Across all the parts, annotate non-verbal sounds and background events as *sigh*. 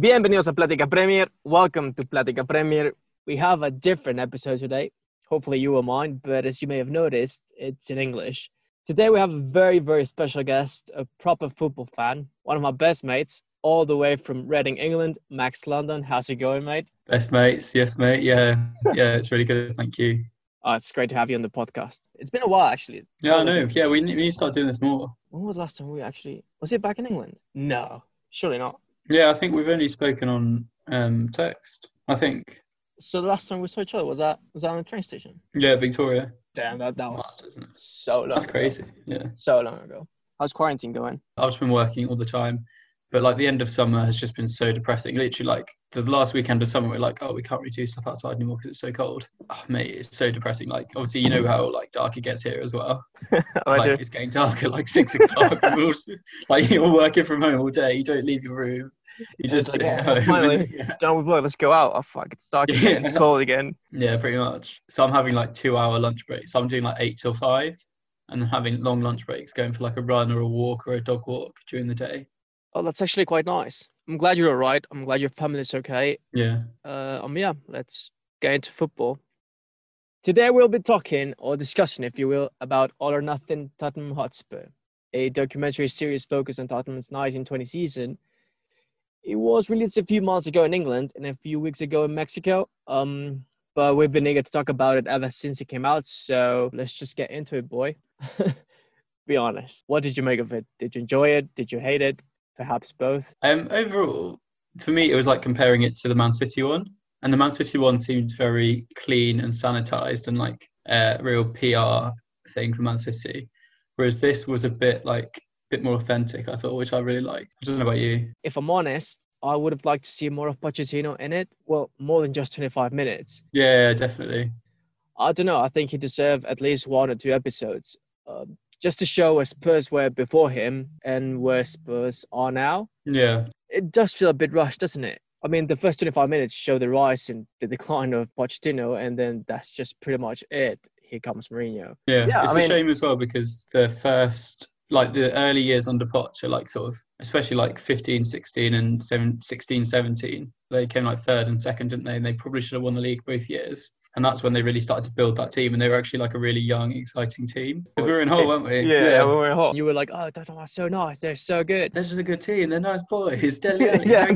Bienvenidos a Plática Premier. Welcome to Plática Premier. We have a different episode today. Hopefully, you will mind, but as you may have noticed, it's in English. Today, we have a very, very special guest, a proper football fan, one of my best mates, all the way from Reading, England, Max London. How's it going, mate? Best mates, yes, mate. Yeah, yeah, it's really good. Thank you. Oh, it's great to have you on the podcast. It's been a while, actually. Yeah, I know. Yeah, we need, we need to start doing this more. When was the last time we actually was it back in England? No, surely not. Yeah, I think we've only spoken on um, text. I think. So the last time we saw each other was that was that on the train station? Yeah, Victoria. Damn, that that was it? so long. That's ago. crazy. Yeah, So long ago. How's quarantine going? I've just been working all the time, but like the end of summer has just been so depressing. Literally, like the last weekend of summer, we're like, oh, we can't really do stuff outside anymore because it's so cold. Oh, mate, it's so depressing. Like, obviously, you know how like dark it gets here as well. *laughs* Oh, like it's getting dark at like six o'clock. and *laughs* we're all like *laughs* you're working from home all day. You don't leave your room. You just like, *laughs* oh, *laughs* finally. yeah. Done with work. Let's go out. Oh fuck! It's dark again. It's Yeah. cold again. yeah, pretty much. So I'm having like two hour lunch breaks. So I'm doing like eight till five, and having long lunch breaks, going for like a run or a walk or a dog walk during the day. Oh, that's actually quite nice. I'm glad you're all right. I'm glad your family's okay. Yeah. Uh, um, yeah, let's get into football. Today we'll be talking or discussing, if you will, about All or Nothing Tottenham Hotspur, a documentary series focused on Tottenham's 1920 season. It was released a few months ago in England and a few weeks ago in Mexico. Um, but we've been eager to talk about it ever since it came out. So let's just get into it, boy. *laughs* be honest. What did you make of it? Did you enjoy it? Did you hate it? Perhaps both. Um. Overall, for me, it was like comparing it to the Man City one, and the Man City one seemed very clean and sanitized and like a real PR thing for Man City, whereas this was a bit like bit more authentic. I thought, which I really liked. I don't know about you. if I'm honest, I would have liked to see more of Pochettino in it. Well, more than just 25 minutes. Yeah, definitely. I don't know. I think he deserved at least one or two episodes, um, just to show where Spurs were before him and where Spurs are now. Yeah. It does feel a bit rushed, doesn't it? I mean, the first 25 minutes show the rise and the decline of Pochettino, and then that's just pretty much it. Here comes Mourinho. Yeah, Yeah, it's I a mean- shame as well because the first, like the early years under Poch are like sort of, especially like 15, 16 and 7, 16, 17, they came like third and second, didn't they? And they probably should have won the league both years. And that's when they really started to build that team. And they were actually like a really young, exciting team. Because we were in Hull, weren't we? Yeah, we were hot. You were like, oh, Tottenham are so nice. They're so good. They're just a good team. They're nice boys. *laughs* Dele Yeah,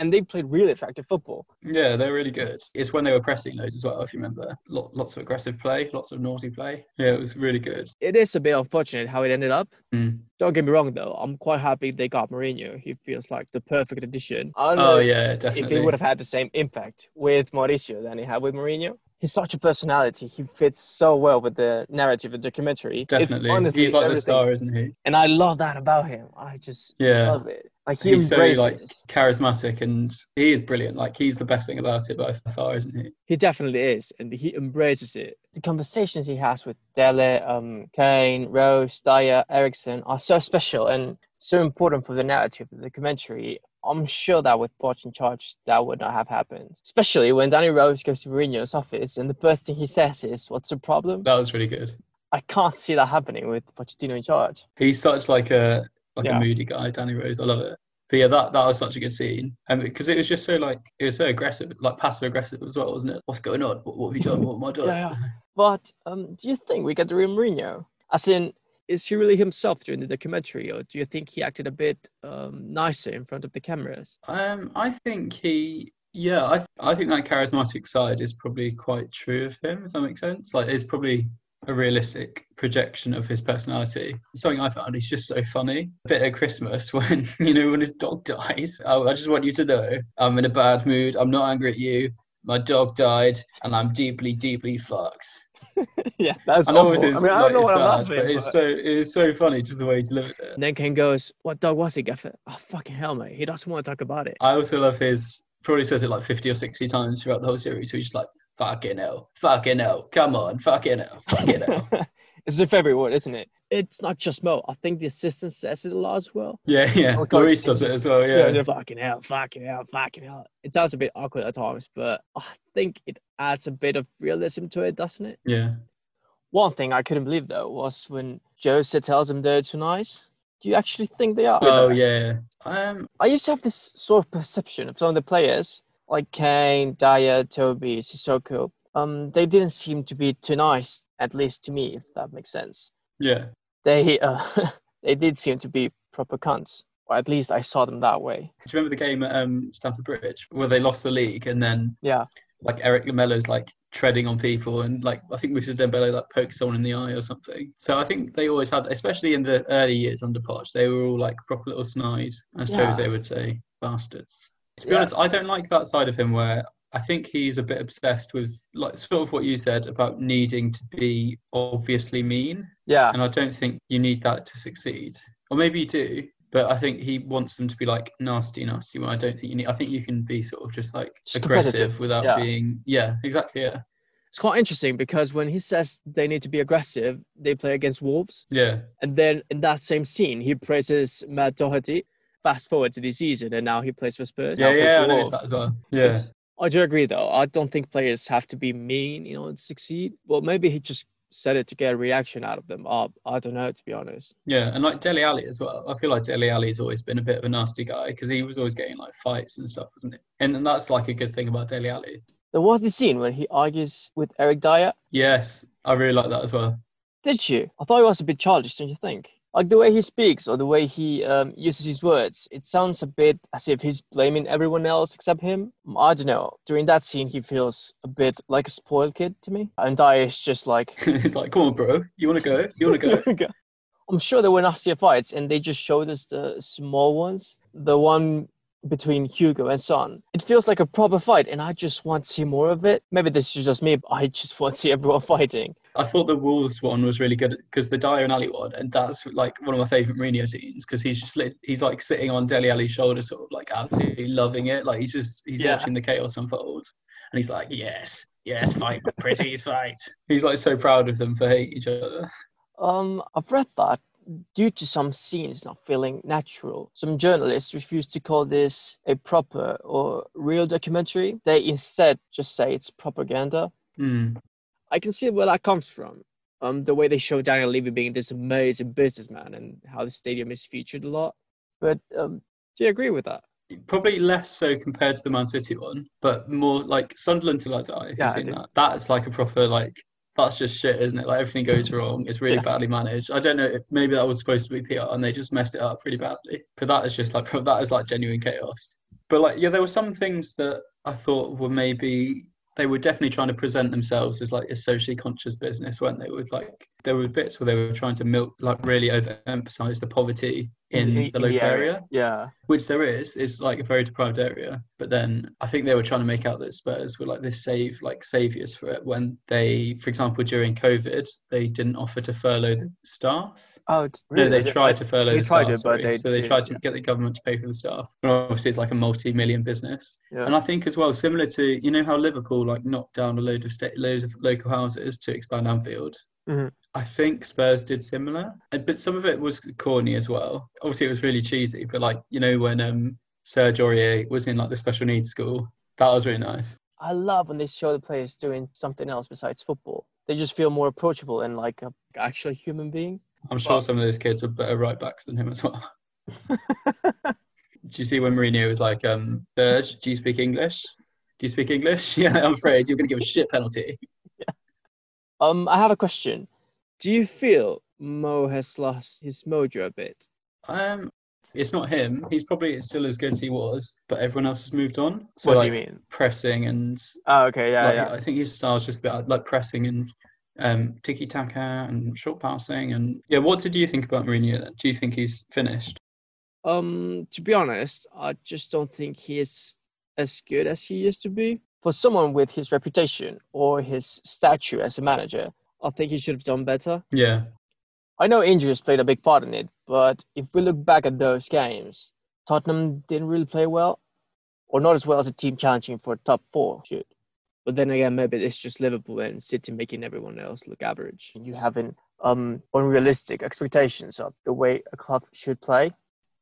and they played really attractive football. Yeah, they're really good. It's when they were pressing those as well, if you remember. Lot, lots of aggressive play, lots of naughty play. Yeah, it was really good. It is a bit unfortunate how it ended up. Mm. Don't get me wrong, though. I'm quite happy they got Mourinho. He feels like the perfect addition. I don't know Oh, yeah, if definitely. he would have had the same impact with Mauricio than he had with Mourinho. He's such a personality. He fits so well with the narrative of the documentary. It's Definitely. honestly He's like the star, isn't he? And I love that about him. I just Yeah. love it. Like he he's so like charismatic and he is brilliant. Like he's the best thing about it by far, isn't he? He definitely is, and he embraces it. The conversations he has with Dele, um, Kane, Rose, Dier, Eriksen are so special and so important for the narrative of the documentary. I'm sure that with Poch in charge, that would not have happened. Especially when Danny Rose goes to Mourinho's office and the first thing he says is, "What's the problem?" That was really good. I can't see that happening with Pochettino in charge. He's such like a like Yeah. a moody guy, Danny Rose. I love it. But yeah, that, that was such a good scene, and because it was just so like it was so aggressive, like passive aggressive as well, wasn't it? What's going on? What, what have you done? What am I doing? Yeah, yeah. But um, do you think we get the real Mourinho? As in, is he really himself during the documentary, or do you think he acted a bit um, nicer in front of the cameras? Um, I think he, yeah, I I think that charismatic side is probably quite true of him. If that makes sense, like it's probably a realistic projection of his personality. Something I found he's just so funny. A bit at Christmas *laughs* when you know when his dog dies. I, I just want you to know I'm in a bad mood. I'm not angry at you. My dog died, and I'm deeply, deeply fucked. *laughs* yeah, that's I know awful. it's, I mean, I don't know it's what I'm laughing. but it's but- so it's so funny just the way he delivered it. And then Kane goes, "What dog was he, Gaffer? Oh fucking hell, mate! He doesn't want to talk about it." I also love his probably says it like 50 or 60 times throughout the whole series. So he's just like, fucking hell, fucking hell, come on, fucking hell, fucking hell. *laughs* it's the favorite word, isn't it? It's not just Mo. I think the assistant says it a lot as well. yeah, yeah. God, does it as well, yeah. they're fucking hell, fucking hell, fucking hell. It sounds a bit awkward at times, but I think it adds a bit of realism to it, doesn't it? Yeah. One thing I couldn't believe though was when Jose tells him they're too nice. Do you actually think they are? Oh yeah. Um, I used to have this sort of perception of some of the players, like Kane, Dier, Toby, Sissoko. Um, they didn't seem to be too nice, at least to me, if that makes sense. Yeah. They uh, *laughs* they did seem to be proper cunts, or at least I saw them that way. Do you remember the game at um, Stamford Bridge where they lost the league and then Yeah, like Erik Lamela's like treading on people and like I think Moussa Dembele like poked someone in the eye or something. So I think they always had, especially in the early years under Poch, they were all like proper little snide, as Yeah. Jose would say, bastards. To be Yeah. honest, I don't like that side of him where I think he's a bit obsessed with like *laughs* sort of what you said about needing to be obviously mean, yeah, and I don't think you need that to succeed. Or maybe you do. But I think he wants them to be like nasty, nasty. Well, I don't think you need. I think you can be sort of just like Just aggressive without yeah. being. Yeah, exactly. Yeah, it's quite interesting because when he says they need to be aggressive, they play against Wolves, yeah. and then in that same scene, he praises Matt Doherty. Fast forward to this season, and now he plays for Spurs. Yeah, yeah, I noticed that as well. Yeah, It's- I do agree, though. I don't think players have to be mean, you know, to succeed. Well, maybe he just said it to get a reaction out of them. Uh, I don't know, to be honest. yeah, and like Dele Alli as well. I feel like Dele Alli's always been a bit of a nasty guy because he was always getting like fights and stuff, wasn't it? And, and that's like a good thing about Dele Alli. There was the scene when he argues with Eric Dier. Yes, I really like that as well. Did you? I thought it was a bit childish, don't you think? Like the way he speaks or the way he um, uses his words, it sounds a bit as if he's blaming everyone else except him. I don't know. During that scene, he feels a bit like a spoiled kid to me. And Dier is just like, *laughs* He's like, "Come on, bro, you want to go? You want to *laughs* go?" I'm sure there were nastier fights, and they just showed us the small ones. The one between Hugo and Son. It feels like a proper fight, and I just want to see more of it. Maybe this is just me, but I just want to see everyone *laughs* fighting. I thought the Wolves one was really good because the Dier and Alli one, and that's like one of my favorite Mourinho scenes because he's just lit, he's like sitting on Dele Alli's shoulder, sort of like absolutely loving it. Like he's just he's Yeah. watching the chaos unfold, and he's like, "Yes, yes, fight, pretties, fight." He's like so proud of them for hating each other. Um, I've read that due to some scenes not feeling natural, some journalists refuse to call this a proper or real documentary. They instead just say it's propaganda. Hmm. I can see where that comes from. Um, the way they show Daniel Levy being this amazing businessman and how the stadium is featured a lot. But um, do you agree with that? Probably less so compared to the Man City one, but more like Sunderland till I die. Yeah, seen that? That's like a proper like that's just shit, isn't it? Like everything goes wrong. It's really Yeah. badly managed. I don't know. If, maybe that was supposed to be PR and they just messed it up really badly. But that is just like *laughs* that is like genuine chaos. But like yeah, there were some things that I thought were maybe they were definitely trying to present themselves as like a socially conscious business, weren't they? With like there were bits where they were trying to milk like really overemphasize the poverty in the local area Yeah. which there is, is like a very deprived area. But then I think they were trying to make out that Spurs were like this save, like saviors for it when they, for example, during COVID, they didn't offer to furlough the staff. Oh, it's No, they really? tried to furlough they the tried staff. it, but they so they didn't, tried to yeah. get the government to pay for the staff. And obviously, it's like a multi-million business. Yeah. And I think as well, similar to you know how Liverpool like knocked down a load of sta- loads of local houses to expand Anfield. Mhm. I think Spurs did similar, but some of it was corny as well. Obviously, it was really cheesy, but like you know when um Serge Aurier was in like the special needs school, that was really nice. I love when they show the players doing something else besides football. They just feel more approachable and like a actual human being. I'm sure Well- some of those kids are better right backs than him as well. Do you see when Mourinho was like, um, Serge, do you speak English? Do you speak English? *laughs* Yeah, I'm afraid you're going to give a shit penalty. *laughs* Um, I have a question. Do you feel Mo has lost his mojo a bit? Um, it's not him. He's probably still as good as he was, but everyone else has moved on. So what like do you mean? pressing and Oh, okay, yeah, like, yeah. I think his style's just a bit like pressing and um, tiki taka and short passing and yeah. What did you think about Mourinho? Then? Do you think he's finished? Um, to be honest, I just don't think he's as good as he used to be. For someone with his reputation or his stature as a manager, I think he should have done better. Yeah, I know injuries played a big part in it, but if we look back at those games, Tottenham didn't really play well, or not as well as a team challenging for top four should. But then again, maybe it's just Liverpool and City making everyone else look average. You having um unrealistic expectations of the way a club should play.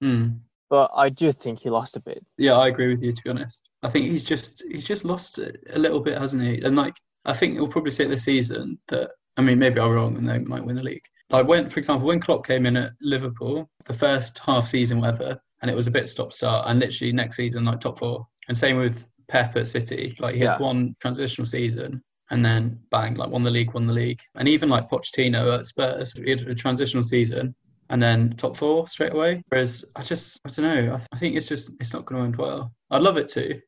Mm. But I do think he lost a bit. yeah. I agree with you. To be honest, I think he's just he's just lost a little bit, hasn't he? And like I think he'll probably say this season that I mean maybe I'm wrong and they might win the league. Like when, for example, when Klopp came in at Liverpool, the first half season, whatever, and it was a bit stop start, and literally next season like top four. And same with Pep at City, like he had one transitional season. And then bang, like won the league, won the league, and even like Pochettino at Spurs, he had a transitional season, and then top four straight away. Whereas I just, I don't know, I, I think it's just, it's not going to end well. I'd love it to.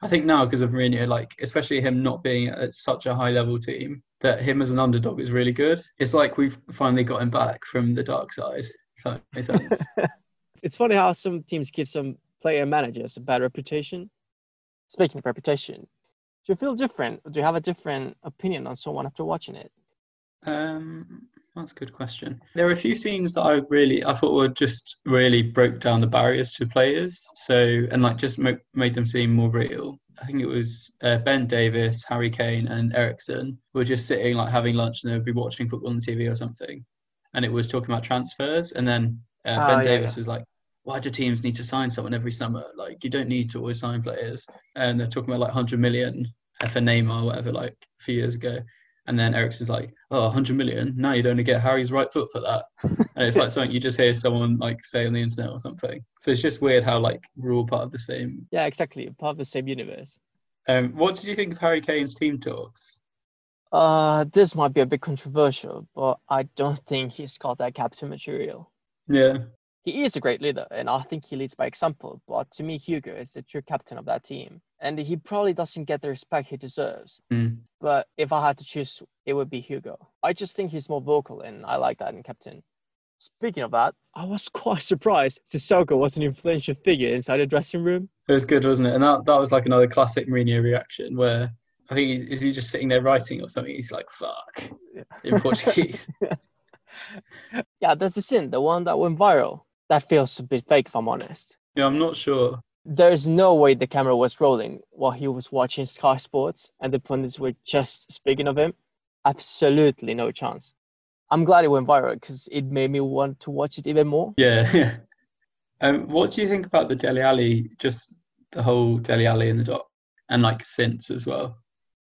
I think now because of Mourinho, like especially him not being at such a high level team, that him as an underdog is really good. It's like we've finally got him back from the dark side. If that makes sense. *laughs* It's funny how some teams give some player managers a bad reputation. Speaking of reputation, do you feel different? Do you have a different opinion on someone after watching it? Um, that's a good question. There are a few scenes that I really, I thought were just really broke down the barriers to players. So, and like just mo- made them seem more real. I think it was uh, Ben Davies, Harry Kane, and Eriksen were just sitting like having lunch and they'd be watching football on TV or something. And it was talking about transfers. And then uh, Oh, Ben yeah, Davies is like, why do teams need to sign someone every summer? Like, you don't need to always sign players. And they're talking about like 100 million for Neymar, or whatever, like a few years ago. And then Eriksen's like, oh, 100 million? Now you'd only get Harry's right foot for that. And it's like *laughs* something you just hear someone like say on the internet or something. So it's just weird how like we're all part of the same. Yeah, exactly. Part of the same universe. Um, what did you think of Harry Kane's team talks? Uh, this might be a bit controversial, but I don't think he's got that captain material. Yeah, He is a great leader, and I think he leads by example. But to me, Hugo is the true captain of that team, and he probably doesn't get the respect he deserves. Mm. But if I had to choose, it would be Hugo. I just think he's more vocal, and I like that in captain. Speaking of that, I was *laughs* quite surprised Sissoko was an influential figure inside the dressing room. it was good, wasn't it? And that, that was like another classic Mourinho reaction where I think he, is he just sitting there writing or something? He's like, fuck, Yeah. *laughs* in Portuguese. *laughs* Yeah, that's the sin, the one that went viral. That feels a bit fake, if I'm honest. yeah, I'm not sure. There's no way the camera was rolling while he was watching Sky Sports and the pundits were just speaking of him. Absolutely no chance. I'm glad it went viral because it made me want to watch it even more. Yeah, yeah. Um, what do you think about the Dele Alli, just the whole Dele Alli in the doc, and like since as well?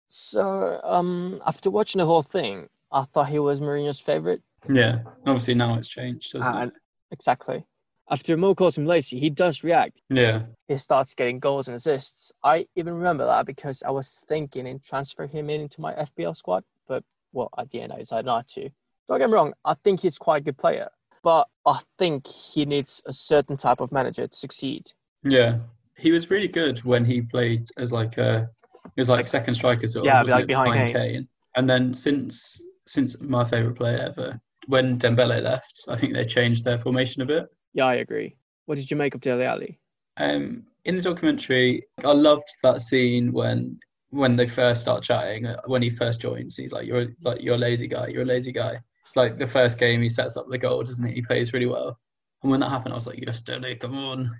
So, um, after watching the whole thing, I thought he was Mourinho's favorite. Yeah, obviously now it's changed, doesn't And it? exactly. After Mo calls him lazy, he does react. Yeah, He starts getting goals and assists. I even remember that because I was thinking in transfer him in into my FPL squad, but well, at the end I decided not to. Don't get me wrong, I think he's quite a good player, but I think he needs a certain type of manager to succeed. yeah. He was really good when he played as like a, he was like second striker sort of, Yeah, like behind Kane. And then since since my favorite player ever, when Dembele left, I think they changed their formation a bit. Yeah, I agree. What did you make of Dele Alli? Um, in the documentary, I loved that scene when when they first start chatting. uh, When he first joins, he's like, "You're like you're a lazy guy. You're a lazy guy." Like the first game, he sets up the goal, doesn't he? He plays really well. And when that happened, I was like, "Yes, Dele, come on!"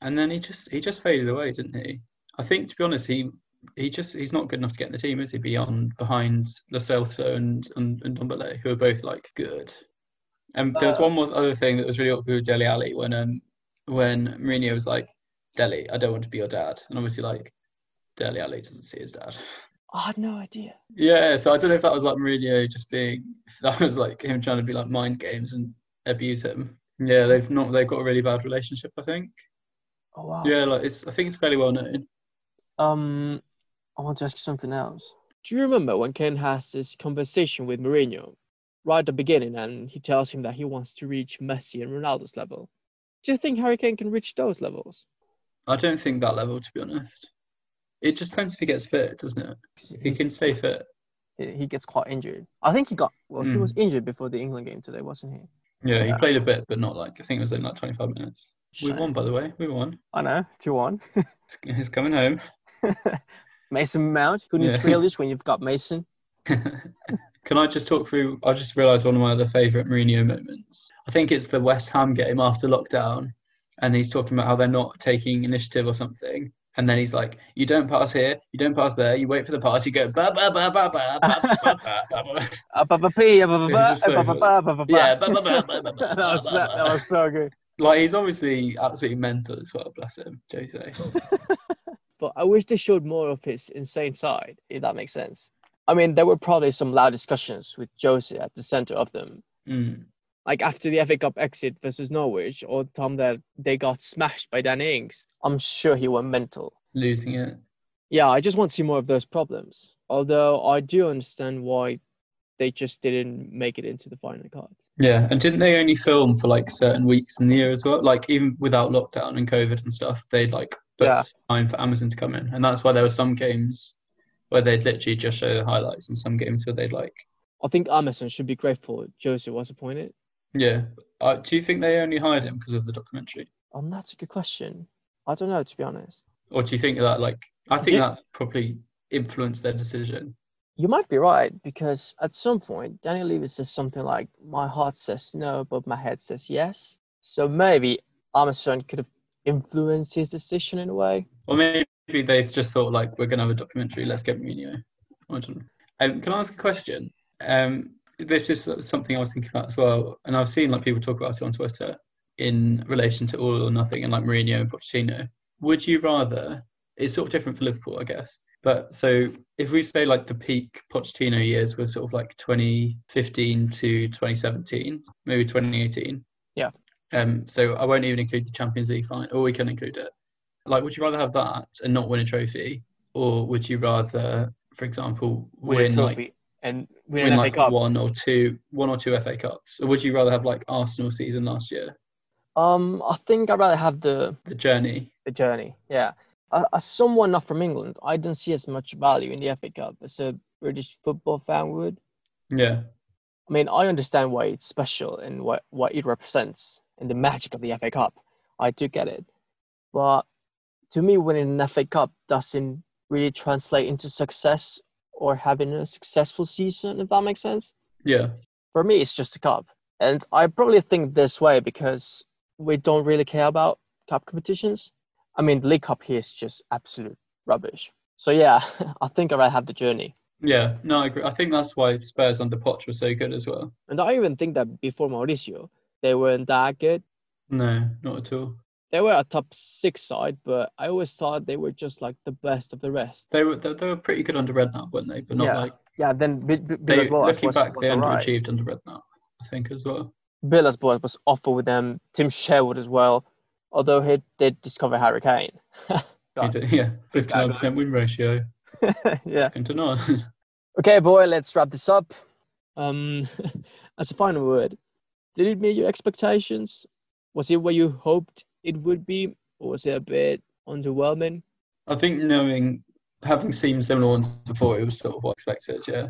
And then he just he just faded away, didn't he? I think to be honest, he he just he's not good enough to get in the team, is he? Beyond behind Lo Celso and and, and Ndombele, who are both like good. And there was one more other thing that was really awkward with Dele Alli when um when Mourinho was like, Dele, I don't want to be your dad. And obviously, like, Dele Alli doesn't see his dad. I had no idea. Yeah, so I don't know if that was like Mourinho just being, if that was like him trying to be like mind games and abuse him. Yeah, they've not, they've got a really bad relationship, I think. Oh wow. Yeah, like, it's, I think it's fairly well known. Um, I want to ask you something else. Do you remember when Kane has this conversation with Mourinho right at the beginning, and he tells him that he wants to reach Messi and Ronaldo's level? Do you think Harry Kane can reach those levels? I don't think that level, to be honest. It just depends if he gets fit, doesn't it? If he can stay fit. he gets quite injured. I think he got well. He Mm. was injured before the England game today, wasn't he? Yeah, he Yeah. played a bit, but not like, I think it was in like 25 minutes. We won, by the way. We won. I know, two one. *laughs* He's coming home. *laughs* Mason Mount. Who needs Yeah. Grealish when you've got Mason? *laughs* Can I just talk through? I just realised one of my other favourite Mourinho moments. I think it's the West Ham game after lockdown, and he's talking about how they're not taking initiative or something. And then he's like, "You don't pass here, you don't pass there, you wait for the pass, you go ba ba ba ba ba ba ba ba ba ba." Uh, ba- ba- pee, uh, ba- ba- It's ba- just so uh, ba- ba- ba- ba- ba- ba. Yeah, ba ba ba ba ba ba. that was so, that was so good. Like he's obviously absolutely mental as well. Bless him, Jose. But I wish they showed more of his insane side, if that makes sense. I mean, there were probably some loud discussions with Jose at the center of them. Mm. like after the FA Cup exit versus Norwich, or Tom that they got smashed by Danny Ings, I'm sure he went mental. Losing it. Yeah, I just want to see more of those problems. Although I do understand why they just didn't make it into the final card. Yeah, and didn't they only film for like certain weeks in the year as well? Like even without lockdown and COVID and stuff, they'd like book Yeah. time for Amazon to come in, and that's why there were some games where they'd literally just show the highlights, in some games where they'd like, I think Amazon should be grateful Joseph was appointed. yeah. Uh, do you think they only hired him because of the documentary, Um, that's a good question. I don't know to be honest. or do you think that like I think Yeah. that probably influenced their decision? You might be right because at some point Daniel Levy says something like, "My heart says no, but my head says yes." So maybe Amazon could have influenced his decision in a way. Or maybe they've just thought like we're gonna have a documentary, let's get Mourinho. I. Um, can I ask a question? Um, this is something I was thinking about as well, and I've seen like people talk about it on Twitter in relation to all or nothing and like Mourinho and Pochettino. Would you rather? It's sort of different for Liverpool, I guess. But so if we say like the peak Pochettino years were sort of like 2015 to 2017, maybe 2018. Yeah. Um. So I won't even include the Champions League final, or we can include it. Like, would you rather have that and not win a trophy, or would you rather, for example, Win, win, like and win, win an like FA Cup. one or two, one or two FA Cups, or would you rather have like Arsenal season last year, Um, I think I'd rather have the the journey? the journey. Yeah, as someone not from England, I don't see as much value in the FA Cup as a British football fan would. Yeah, I mean, I understand why it's special and what, what it represents and the magic of the FA Cup. I do get it. But to me, winning an FA Cup doesn't really translate into success or having a successful season, if that makes sense. yeah, For me, it's just a cup. And I probably think this way because we don't really care about cup competitions. I mean, the League Cup here is just absolute rubbish. So, yeah, *laughs* I think I'd have the journey. yeah. No, I agree. I think that's why Spurs under Poch were so good as well. And I even think that before Mauricio, they weren't that good. No, not at all. They were a top six side, but I always thought they were just like the best of the rest. They were they, they were pretty good under Redknapp, weren't they? But not Yeah. like Yeah, then B- B- they. Looking was, back, was they alright. underachieved under Redknapp, I think as well. Villas-Boas was awful with them. Tim Sherwood as well, although he did discover Harry Kane. *laughs* He did- yeah, *laughs* fifty nine percent win ratio. *laughs* yeah. Second to none. Okay, boy, let's wrap this up. Um, as a final word, did it meet your expectations? Was it what you hoped it would be, or was it a bit underwhelming? I think knowing, having seen similar ones before, it was sort of what I expected. Yeah,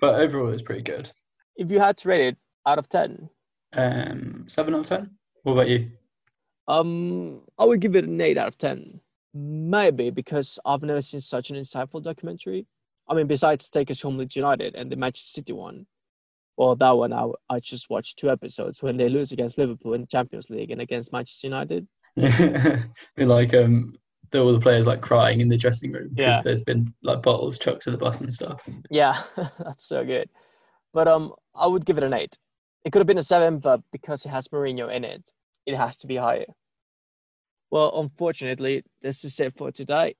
but overall, it was pretty good. If you had to rate it out of ten, Um, seven out of ten. What about you? Um, I would give it an eight out of ten. Maybe because I've never seen such an insightful documentary. I mean, besides Take Us Home Leeds United and the Manchester City one, well, that one I I just watched two episodes when they lose against Liverpool in the Champions League and against Manchester United. *laughs* like um, the, all the players like crying in the dressing room because Yeah. there's been like bottles chucked to the bus and stuff. Yeah, *laughs* that's so good. But um, I would give it an eight. It could have been a seven, but because it has Mourinho in it, it has to be higher. Well, unfortunately, this is it for today.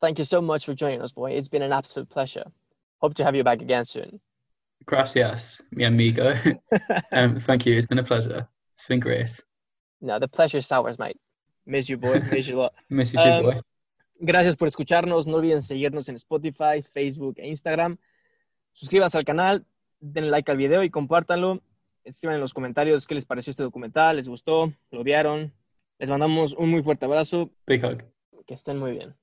Thank you so much for joining us, boy. It's been an absolute pleasure. Hope to have you back again soon. Gracias, mi amigo. *laughs* um, thank you. It's been a pleasure. It's been great. no, the pleasure is ours, mate. Miss you, boy. Miss you a lot. *laughs* Miss you too, Um, boy. Gracias por escucharnos. No olviden seguirnos en Spotify, Facebook e Instagram. Suscríbanse al canal, denle like al video y compártanlo. Escriban en los comentarios qué les pareció este documental, les gustó, lo odiaron. Les mandamos un muy fuerte abrazo. Big hug. Que estén muy bien.